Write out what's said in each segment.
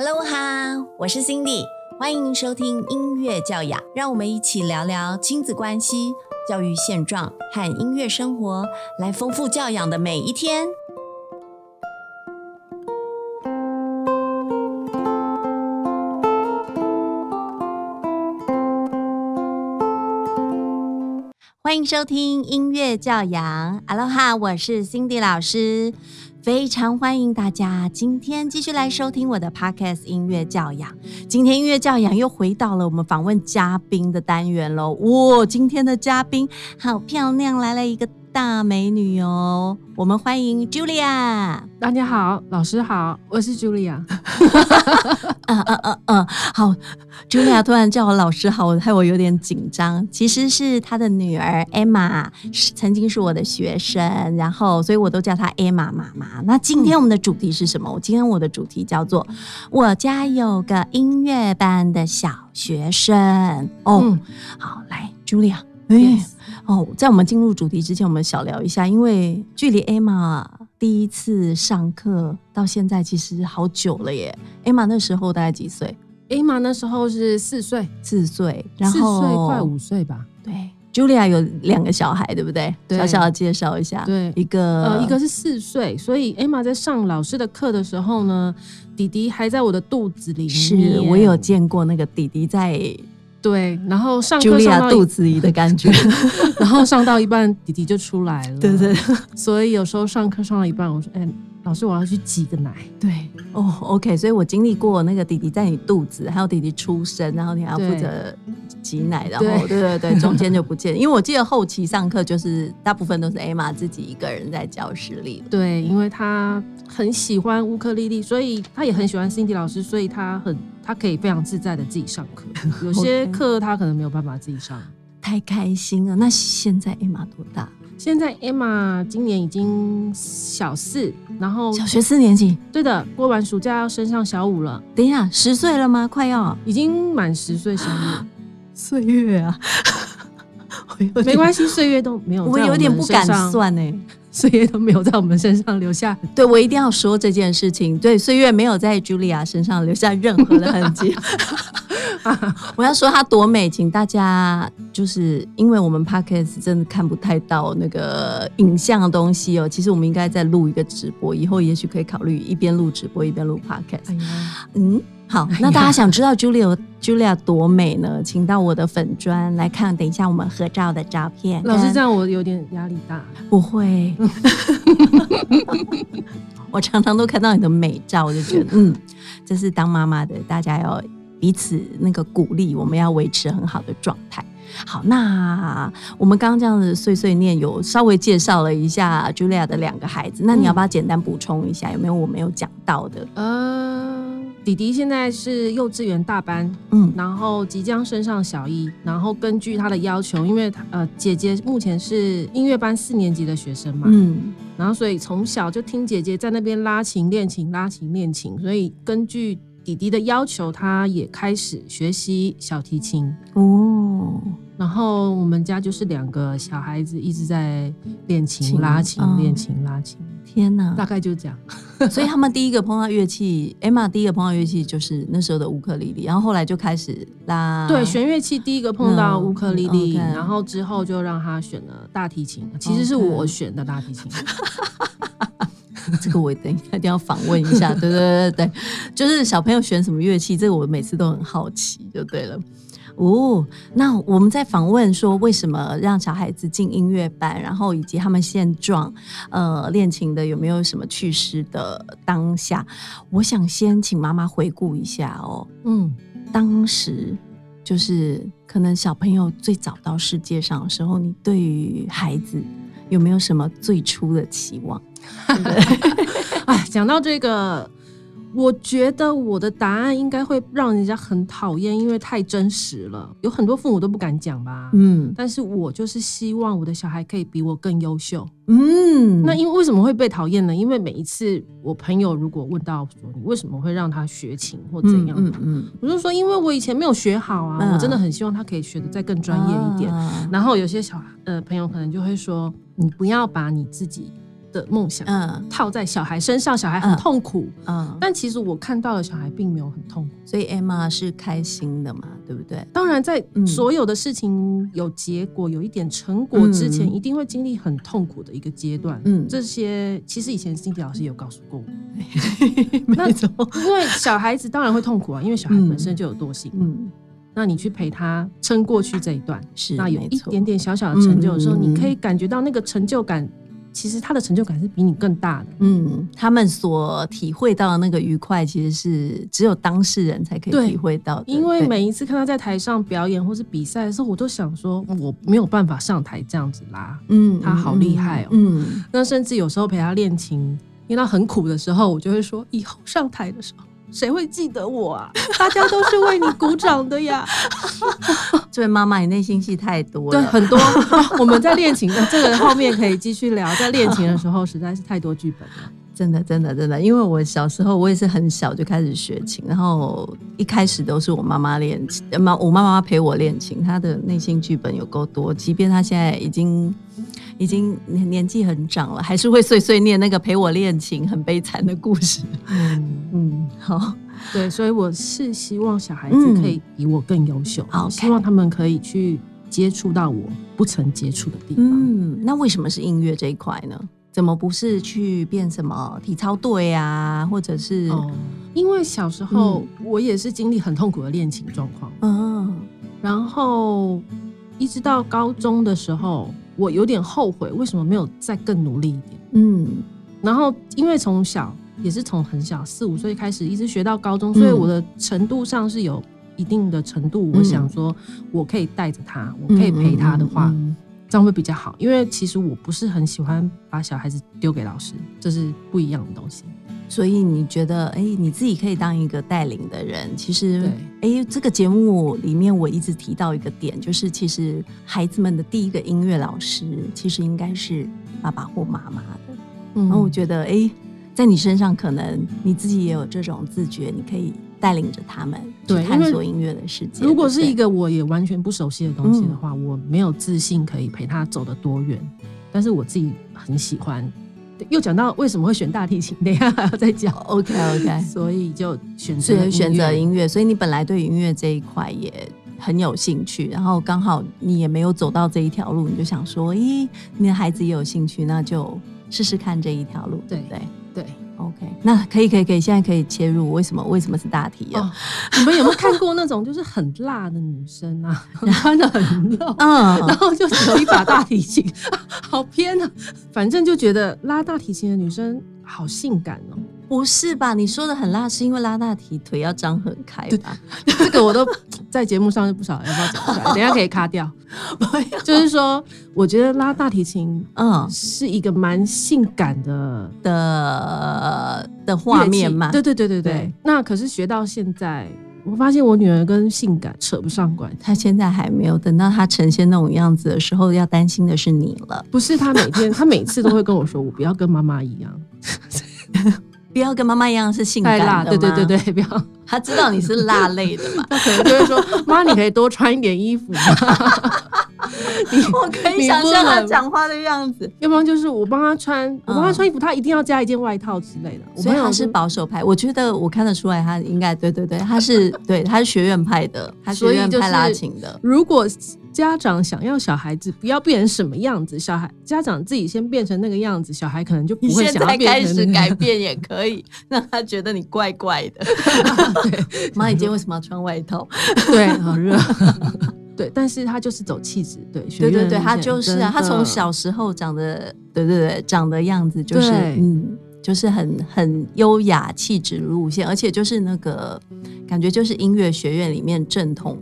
Hello 哈，我是 Cindy，欢迎收听音乐教养，让我们一起聊聊亲子关系、教育现状和音乐生活，来丰富教养的每一天。欢迎收听音乐教养，Hello 哈，我是 Cindy 老师。非常欢迎大家今天继续来收听我的 podcast 音乐教养。今天音乐教养又回到了我们访问嘉宾的单元喽。哇，今天的嘉宾好漂亮，来了一个大美女哦。我们欢迎 Julia。大家好，老师好，我是 Julia。嗯嗯嗯嗯，好，Julia 突然叫我老师好，害我有点紧张。其实是她的女儿 Emma，是曾经是我的学生，然后所以我都叫她 Emma 妈妈。那今天我们的主题是什么？我今天我的主题叫做我家有个音乐班的小学生。哦，好，来 Julia，哎，哦，在我们进入主题之前，我们小聊一下，因为距离 Emma。第一次上课到现在其实好久了耶。艾玛那时候大概几岁？艾玛那时候是四岁，四岁，然后四岁快五岁吧。对，Julia 有两个小孩，对不对？小小的介绍一下。对，一个呃，一个是四岁，所以艾玛在上老师的课的时候呢，弟弟还在我的肚子里。是我有见过那个弟弟在。对，然后上课上到肚子里的感觉，然后上到一半，弟弟就出来了。对对，所以有时候上课上到一半，我说：“哎，老师，我要去挤个奶。”对，哦，OK，所以我经历过那个弟弟在你肚子，还有弟弟出生，然后你还要负责挤奶，然后对对对，中间就不见。因为我记得后期上课就是大部分都是艾玛自己一个人在教室里。对，因为他很喜欢乌克丽丽，所以他也很喜欢 Cindy 老师，所以他很。他可以非常自在的自己上课，有些课他可能没有办法自己上，太开心了。那现在 Emma 多大？现在 Emma 今年已经小四，然后小学四年级。对的，过完暑假要升上小五了。等一下，十岁了吗？快要，已经满十岁生日。岁月啊，没关系，岁月都没有，我有点不敢算呢。岁月都没有在我们身上留下，对我一定要说这件事情。对，岁月没有在茱莉亚身上留下任何的痕迹。我要说她多美，请大家就是因为我们 podcast 真的看不太到那个影像的东西哦。其实我们应该再录一个直播，以后也许可以考虑一边录直播一边录 podcast。嗯。好，那大家想知道 Julia Julia 多美呢？请到我的粉砖来看，等一下我们合照的照片。老师这样我有点压力大，不会。我常常都看到你的美照，我就觉得，嗯，这是当妈妈的，大家要彼此那个鼓励，我们要维持很好的状态。好，那我们刚刚这样子碎碎念，有稍微介绍了一下 Julia 的两个孩子，那你要不要简单补充一下？有没有我没有讲到的？呃。弟弟现在是幼稚园大班，嗯，然后即将升上小一，然后根据他的要求，因为他呃姐姐目前是音乐班四年级的学生嘛，嗯，然后所以从小就听姐姐在那边拉琴练琴拉琴练琴，所以根据弟弟的要求，他也开始学习小提琴。哦，然后我们家就是两个小孩子一直在练琴拉琴练琴拉琴。天哪，大概就这样。所以他们第一个碰到乐器，Emma 第一个碰到乐器就是那时候的乌克丽丽，然后后来就开始拉。对，弦乐器第一个碰到乌克丽丽，然后之后就让他选了大提琴。其实是我选的大提琴。这个我等一定要访问一下。对对对对，就是小朋友选什么乐器，这个我每次都很好奇，就对了。哦，那我们在访问说为什么让小孩子进音乐班，然后以及他们现状，呃，练琴的有没有什么趣事的当下？我想先请妈妈回顾一下哦。嗯，当时就是可能小朋友最早到世界上的时候，你对于孩子有没有什么最初的期望？哎，讲到这个。我觉得我的答案应该会让人家很讨厌，因为太真实了。有很多父母都不敢讲吧，嗯，但是我就是希望我的小孩可以比我更优秀，嗯。那因为为什么会被讨厌呢？因为每一次我朋友如果问到说你为什么会让他学琴或怎样，嗯嗯，我就说因为我以前没有学好啊，我真的很希望他可以学的再更专业一点。然后有些小呃朋友可能就会说，你不要把你自己。的梦想，嗯，套在小孩身上，小孩很痛苦，嗯，但其实我看到了小孩并没有很痛苦，所以 Emma 是开心的嘛，对不对？当然，在所有的事情有结果、有一点成果之前，一定会经历很痛苦的一个阶段。嗯，这些其实以前 Cindy 老师有告诉过我，没错，因为小孩子当然会痛苦啊，因为小孩本身就有惰性，嗯，那你去陪他撑过去这一段，是那有一点点小小的成就的时候，你可以感觉到那个成就感。其实他的成就感是比你更大的。嗯，他们所体会到的那个愉快，其实是只有当事人才可以体会到的。因为每一次看他在台上表演或是比赛的时候，我都想说，我没有办法上台这样子拉。嗯，他好厉害哦。嗯，那甚至有时候陪他练琴，因为他很苦的时候，我就会说，以后上台的时候。谁会记得我啊？大家都是为你鼓掌的呀！这位妈妈，你内心戏太多了，对，很多。我们在恋情的，这个后面可以继续聊。在恋情的时候，实在是太多剧本了，真的，真的，真的。因为我小时候，我也是很小就开始学琴，然后一开始都是我妈妈练琴，妈，我妈妈陪我练琴，她的内心剧本有够多，即便她现在已经。已经年年纪很长了，还是会碎碎念那个陪我练琴很悲惨的故事。嗯 嗯，好，对，所以我是希望小孩子可以比我更优秀，好，希望他们可以去接触到我不曾接触的地方。嗯，那为什么是音乐这一块呢？怎么不是去变什么体操队啊，或者是？哦，因为小时候我也是经历很痛苦的恋情状况。嗯，然后一直到高中的时候。我有点后悔，为什么没有再更努力一点？嗯，然后因为从小也是从很小四五岁开始，一直学到高中，所以我的程度上是有一定的程度。我想说，我可以带着他，我可以陪他的话，这样会比较好。因为其实我不是很喜欢把小孩子丢给老师，这是不一样的东西。所以你觉得，哎，你自己可以当一个带领的人。其实，哎，这个节目里面我一直提到一个点，就是其实孩子们的第一个音乐老师，其实应该是爸爸或妈妈的。然后我觉得，哎，在你身上，可能你自己也有这种自觉，你可以带领着他们去探索音乐的世界。如果是一个我也完全不熟悉的东西的话，我没有自信可以陪他走得多远。但是我自己很喜欢。又讲到为什么会选大提琴，等一下还要再讲。OK OK，所以就选择选择音乐，所以你本来对音乐这一块也很有兴趣，然后刚好你也没有走到这一条路，你就想说，咦，你的孩子也有兴趣，那就试试看这一条路，对不对？对。OK，那可以可以可以，现在可以切入。为什么为什么是大题啊？你们有没有看过那种就是很辣的女生啊，穿的很露，嗯，然后就有一把大提琴，好偏啊！反正就觉得拉大提琴的女生好性感哦。不是吧？你说的很辣，是因为拉大提腿要张很开吧？这个我都在节目上就不少，要不要讲出来？等下可以卡掉。就是说，我觉得拉大提琴，嗯，是一个蛮性感的的的画面嘛。对对对对对。那可是学到现在，我发现我女儿跟性感扯不上关。她现在还没有等到她呈现那种样子的时候，要担心的是你了。不是她每天，她每次都会跟我说：“我不要跟妈妈一样。” 不要跟妈妈一样是性感的，对对对对，不要。他知道你是辣类的嘛？他可能就会说：“妈，你可以多穿一点衣服。” 我可以想象他讲话的样子。要不然就是我帮他穿，我帮他穿衣服，他一定要加一件外套之类的。所以他是保守派，我觉得我看得出来，他应该对对对，他是对他是学院派的，他学院派拉琴的。如果家长想要小孩子不要变成什么样子，小孩家长自己先变成那个样子，小孩可能就不会想要 开始改变也可以，让他觉得你怪怪的。妈，你今天为什么要穿外套？对，好热。对，但是他就是走气质，对，对对对，他就是啊，他从小时候长得，对对对，长的样子就是，嗯，就是很很优雅气质路线，而且就是那个感觉就是音乐学院里面正统，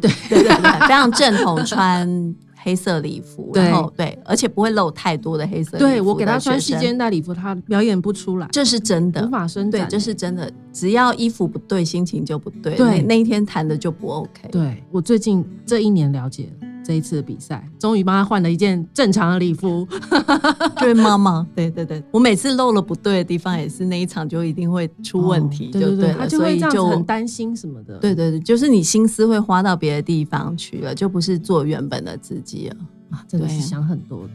对 对对，非常正统穿。黑色礼服，然后对，而且不会露太多的黑色。对我给他穿细肩带礼服，他表演不出来，这是真的，无法伸展。对，这是真的，只要衣服不对，心情就不对。对，那一天弹的就不 OK。对我最近这一年了解。这一次的比赛，终于帮他换了一件正常的礼服。对妈妈，对对对，我每次漏了不对的地方，也是那一场就一定会出问题，对对，他就会这样子很担心什么的。对对对，就是你心思会花到别的地方去了，就不是做原本的自己了啊，真的是想很多。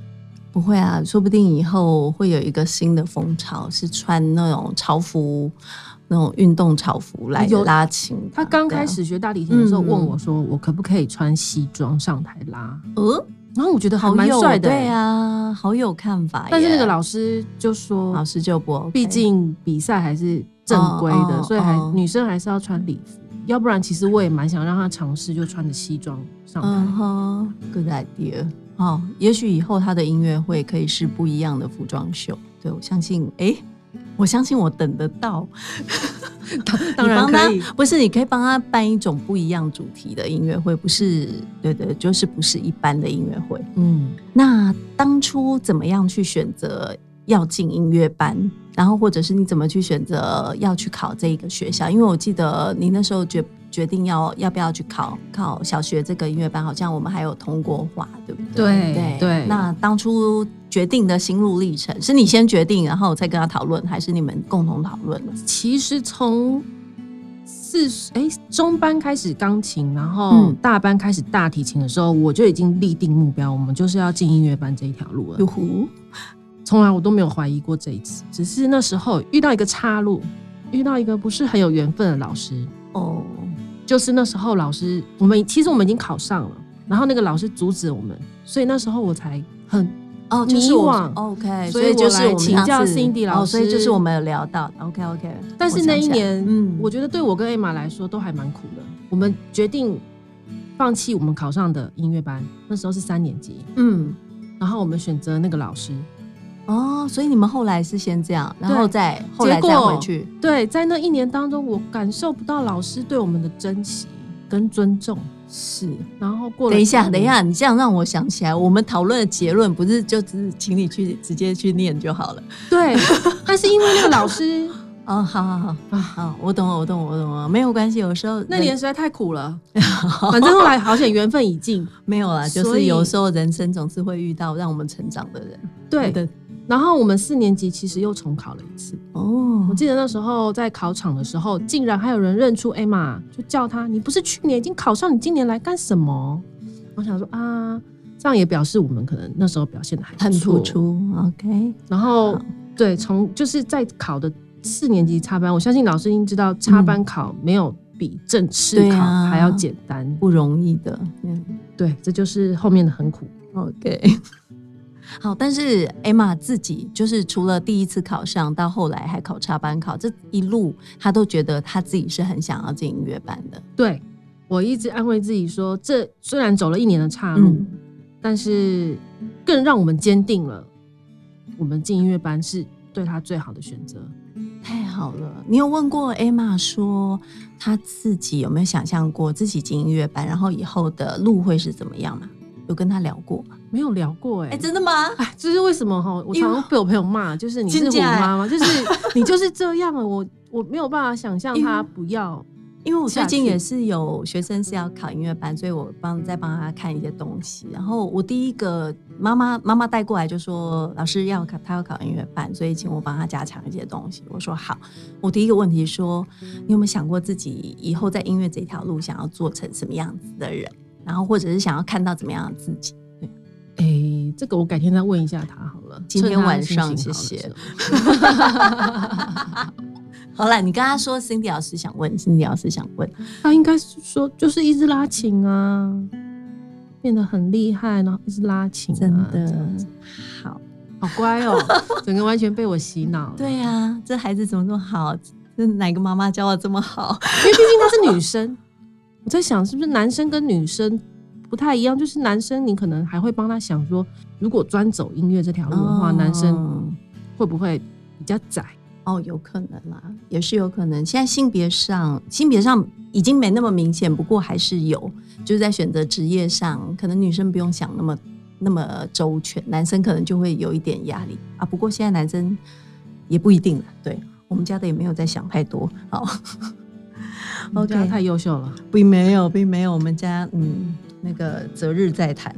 不会啊，说不定以后会有一个新的风潮，是穿那种潮服。那种运动潮服来拉琴。他刚开始学大提琴的时候，问我说：“我可不可以穿西装上台拉？”呃，然后我觉得好蛮帅的，对啊，好有看法。但是那个老师就说：“老师就不，毕竟比赛还是正规的，所以还女生还是要穿礼服。要不然，其实我也蛮想让他尝试，就穿着西装上台。Good idea。好，也许以后他的音乐会可以是不一样的服装秀。对我相信，哎。我相信我等得到，当然可以。不是，你可以帮他办一种不一样主题的音乐会，不是？对对，就是不是一般的音乐会。嗯，那当初怎么样去选择要进音乐班？然后或者是你怎么去选择要去考这一个学校？因为我记得你那时候决决定要要不要去考考小学这个音乐班，好像我们还有通过话，对不对？对对。那当初决定的心路历程，是你先决定，然后再跟他讨论，还是你们共同讨论其实从四哎中班开始钢琴，然后大班开始大提琴的时候，我就已经立定目标，我们就是要进音乐班这一条路了。哟呼！从来我都没有怀疑过这一次，只是那时候遇到一个岔路，遇到一个不是很有缘分的老师哦。就是那时候老师，我们其实我们已经考上了，然后那个老师阻止我们，所以那时候我才很哦迷惘。OK，所以就是我请教 Cindy 老师，所以就是我们有聊到 OK OK。但是那一年，嗯，我觉得对我跟 Emma 来说都还蛮苦的。我们决定放弃我们考上的音乐班，那时候是三年级，嗯，然后我们选择那个老师。哦，所以你们后来是先这样，然后再后来再回去。对，在那一年当中，我感受不到老师对我们的珍惜跟尊重。是，然后过等一下，等一下，你这样让我想起来，我们讨论的结论不是就只是请你去直接去念就好了。对，但是因为那个老师，哦，好好好啊，好，我懂了，我懂了，我懂了，没有关系。有时候那年实在太苦了，反正后来好险缘分已尽，没有啦。就是有时候人生总是会遇到让我们成长的人。对的。然后我们四年级其实又重考了一次哦，我记得那时候在考场的时候，竟然还有人认出艾玛，就叫他：“你不是去年已经考上，你今年来干什么？”我想说啊，这样也表示我们可能那时候表现的还很突出。OK，然后对，从就是在考的四年级插班，我相信老师已经知道插班考没有比正式考还要简单，不容易的。嗯，对，这就是后面的很苦。OK。好，但是艾玛自己就是除了第一次考上，到后来还考插班考，这一路她都觉得她自己是很想要进音乐班的。对我一直安慰自己说，这虽然走了一年的岔路，但是更让我们坚定了，我们进音乐班是对他最好的选择。太好了，你有问过艾玛说，她自己有没有想象过自己进音乐班，然后以后的路会是怎么样吗？有跟他聊过吗？没有聊过哎，哎，真的吗？哎，这是为什么哈？我常常被我朋友骂，就是你是我妈妈，就是你就是这样啊。我我没有办法想象他不要，因为我最近也是有学生是要考音乐班，所以我帮再帮他看一些东西。然后我第一个妈妈妈妈带过来就说，老师要考他要考音乐班，所以请我帮他加强一些东西。我说好。我第一个问题说，你有没有想过自己以后在音乐这条路想要做成什么样子的人？然后，或者是想要看到怎么样的自己？对，哎，这个我改天再问一下他好了。今天晚上，谢谢。好了，你跟他说，Cindy 老师想问，Cindy 老师想问，他应该是说，就是一直拉琴啊，变得很厉害，然后一直拉琴，真的好好乖哦，整个完全被我洗脑。对呀，这孩子怎么这么好？这哪个妈妈教的这么好？因为毕竟她是女生。我在想，是不是男生跟女生不太一样？就是男生，你可能还会帮他想说，如果专走音乐这条路的话，男生会不会比较窄？哦，有可能啦，也是有可能。现在性别上，性别上已经没那么明显，不过还是有，就是在选择职业上，可能女生不用想那么那么周全，男生可能就会有一点压力啊。不过现在男生也不一定了，对我们家的也没有在想太多，好。OK，太优秀了，并没有，并没有。我们家嗯，那个择日再谈。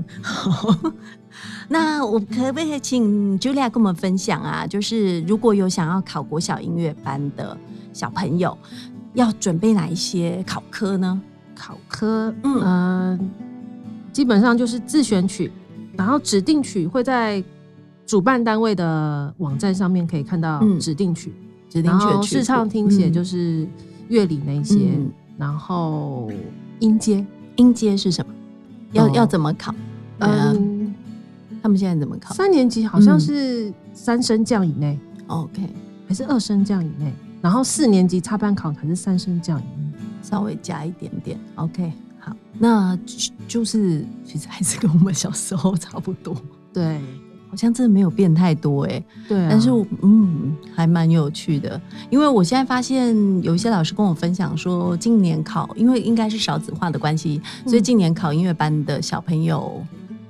那我可不可以请 Julia 跟我们分享啊？就是如果有想要考国小音乐班的小朋友，要准备哪一些考科呢？考科，嗯，基本上就是自选曲，然后指定曲会在主办单位的网站上面可以看到指定曲，指定曲，视唱听写就是乐理那些，然后音阶，音阶是什么？要要怎么考？嗯，他们现在怎么考？三年级好像是三升降以内，OK，还是二升降以内？然后四年级插班考还是三升降以内，稍微加一点点，OK。好，那就是其实还是跟我们小时候差不多，对。好像真的没有变太多哎，对，但是嗯，还蛮有趣的。因为我现在发现有一些老师跟我分享说，今年考，因为应该是少子化的关系，所以今年考音乐班的小朋友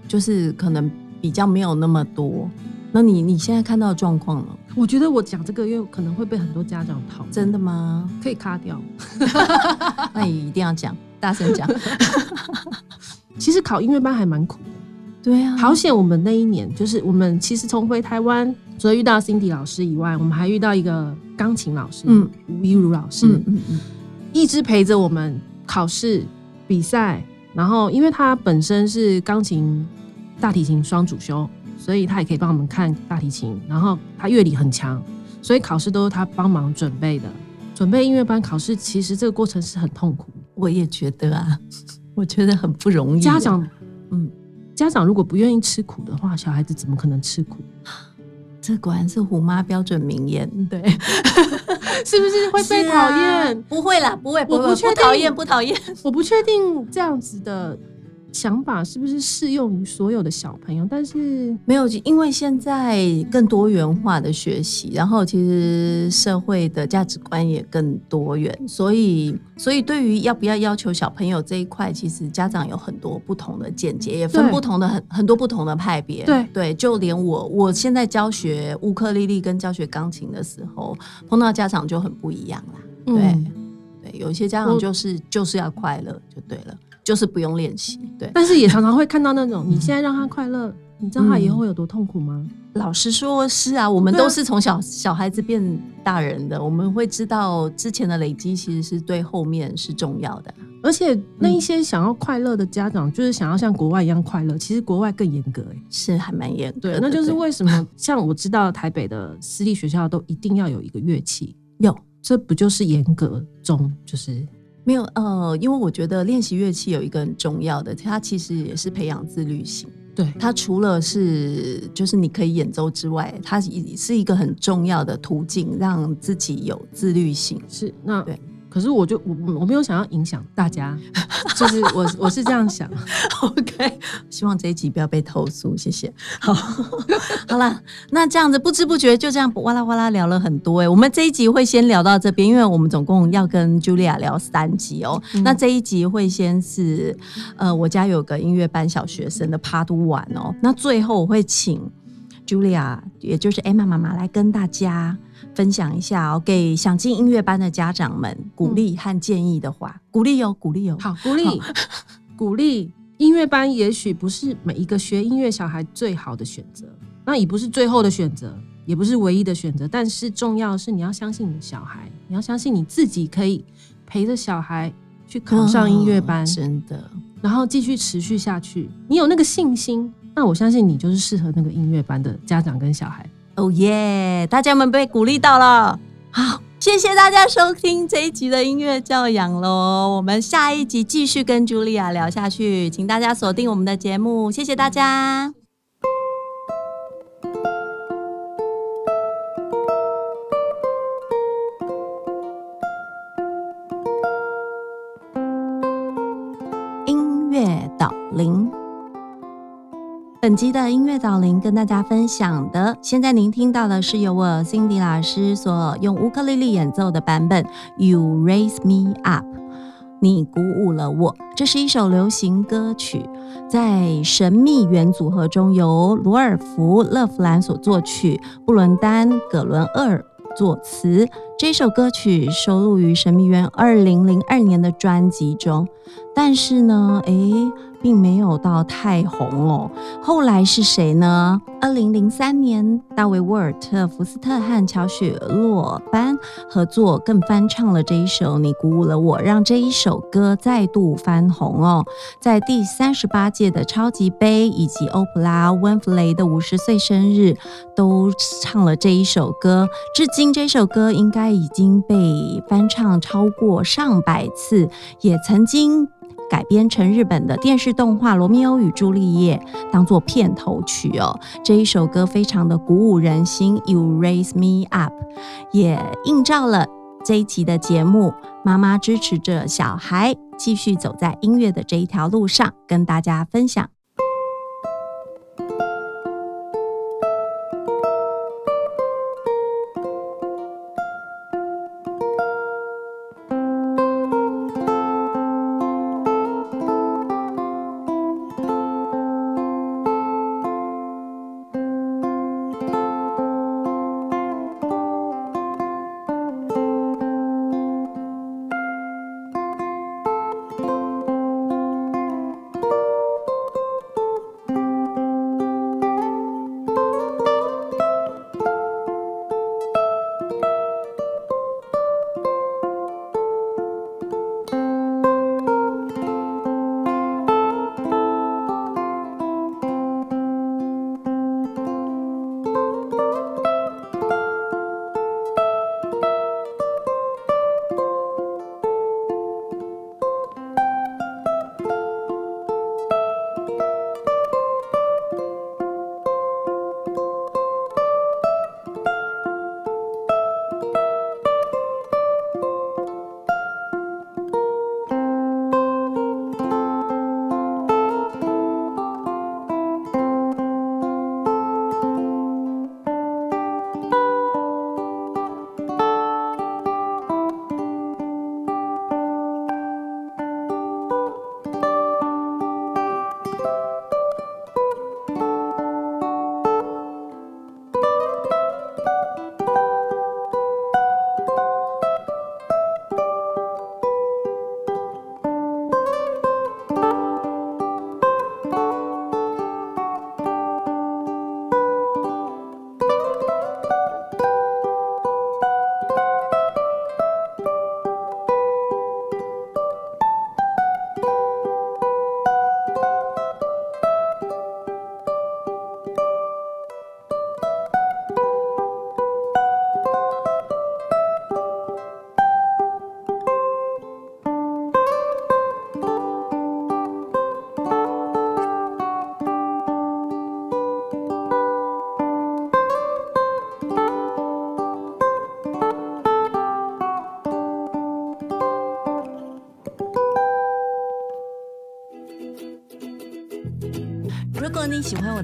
就是可能比较没有那么多。那你你现在看到状况了？我觉得我讲这个又可能会被很多家长讨，真的吗？可以卡掉，那你一定要讲，大声讲。其实考音乐班还蛮苦。对啊，好险！我们那一年就是我们其实从回台湾，除了遇到 Cindy 老师以外，我们还遇到一个钢琴老师，嗯，吴一如老师，嗯嗯，一直陪着我们考试、比赛。然后，因为他本身是钢琴、大提琴双主修，所以他也可以帮我们看大提琴。然后他乐理很强，所以考试都是他帮忙准备的。准备音乐班考试，其实这个过程是很痛苦。我也觉得啊，我觉得很不容易。家长，嗯。家长如果不愿意吃苦的话，小孩子怎么可能吃苦？这果然是虎妈标准名言，对，是不是会被讨厌？不会啦，不会，我不不讨厌，不讨厌，我不确定这样子的。想法是不是适用于所有的小朋友？但是没有，因为现在更多元化的学习，然后其实社会的价值观也更多元，所以所以对于要不要要求小朋友这一块，其实家长有很多不同的见解，也分不同的很很多不同的派别。对对，就连我我现在教学乌克丽丽跟教学钢琴的时候，碰到家长就很不一样啦。对对，有一些家长就是就是要快乐就对了。就是不用练习，对，但是也常常会看到那种，你现在让他快乐，你知道他以后会有多痛苦吗？老实说，是啊，我们都是从小小孩子变大人的，我们会知道之前的累积其实是对后面是重要的。而且那一些想要快乐的家长，就是想要像国外一样快乐，其实国外更严格，哎，是还蛮严。对，那就是为什么像我知道台北的私立学校都一定要有一个乐器，有，这不就是严格中就是。没有，呃，因为我觉得练习乐器有一个很重要的，它其实也是培养自律性。对，它除了是就是你可以演奏之外，它也是一个很重要的途径，让自己有自律性。是，那对。可是我就我我没有想要影响大家，就是我我是这样想。OK，希望这一集不要被投诉，谢谢。好，好了，那这样子不知不觉就这样哇啦哇啦聊了很多哎，我们这一集会先聊到这边，因为我们总共要跟 Julia 聊三集哦。那这一集会先是呃，我家有个音乐班小学生的趴都玩哦。那最后我会请 Julia，也就是 Emma 妈妈来跟大家。分享一下哦，给想进音乐班的家长们鼓励和建议的话，鼓励有，鼓励有，好，鼓励，鼓励。音乐班也许不是每一个学音乐小孩最好的选择，那也不是最后的选择，也不是唯一的选择。但是重要的是，你要相信你的小孩，你要相信你自己可以陪着小孩去考上音乐班，真的，然后继续持续下去。你有那个信心，那我相信你就是适合那个音乐班的家长跟小孩。哦耶！大家们被鼓励到了，好，谢谢大家收听这一集的音乐教养喽。我们下一集继续跟茱莉亚聊下去，请大家锁定我们的节目，谢谢大家。本集的音乐导聆跟大家分享的，现在您听到的是由我 Cindy 老师所用乌克丽丽演奏的版本《You Raise Me Up》，你鼓舞了我。这是一首流行歌曲，在神秘园组合中由罗尔福·勒弗兰所作曲，布伦丹·葛伦厄尔作词。这首歌曲收录于神秘园二零零二年的专辑中，但是呢，诶。并没有到太红哦。后来是谁呢？二零零三年，大卫·沃尔特·福斯特和乔雪洛班合作，更翻唱了这一首《你鼓舞了我》，让这一首歌再度翻红哦。在第三十八届的超级杯以及欧普拉·温弗雷的五十岁生日，都唱了这一首歌。至今，这首歌应该已经被翻唱超过上百次，也曾经。改编成日本的电视动画《罗密欧与朱丽叶》，当做片头曲哦。这一首歌非常的鼓舞人心，You Raise Me Up，也映照了这一集的节目。妈妈支持着小孩继续走在音乐的这一条路上，跟大家分享。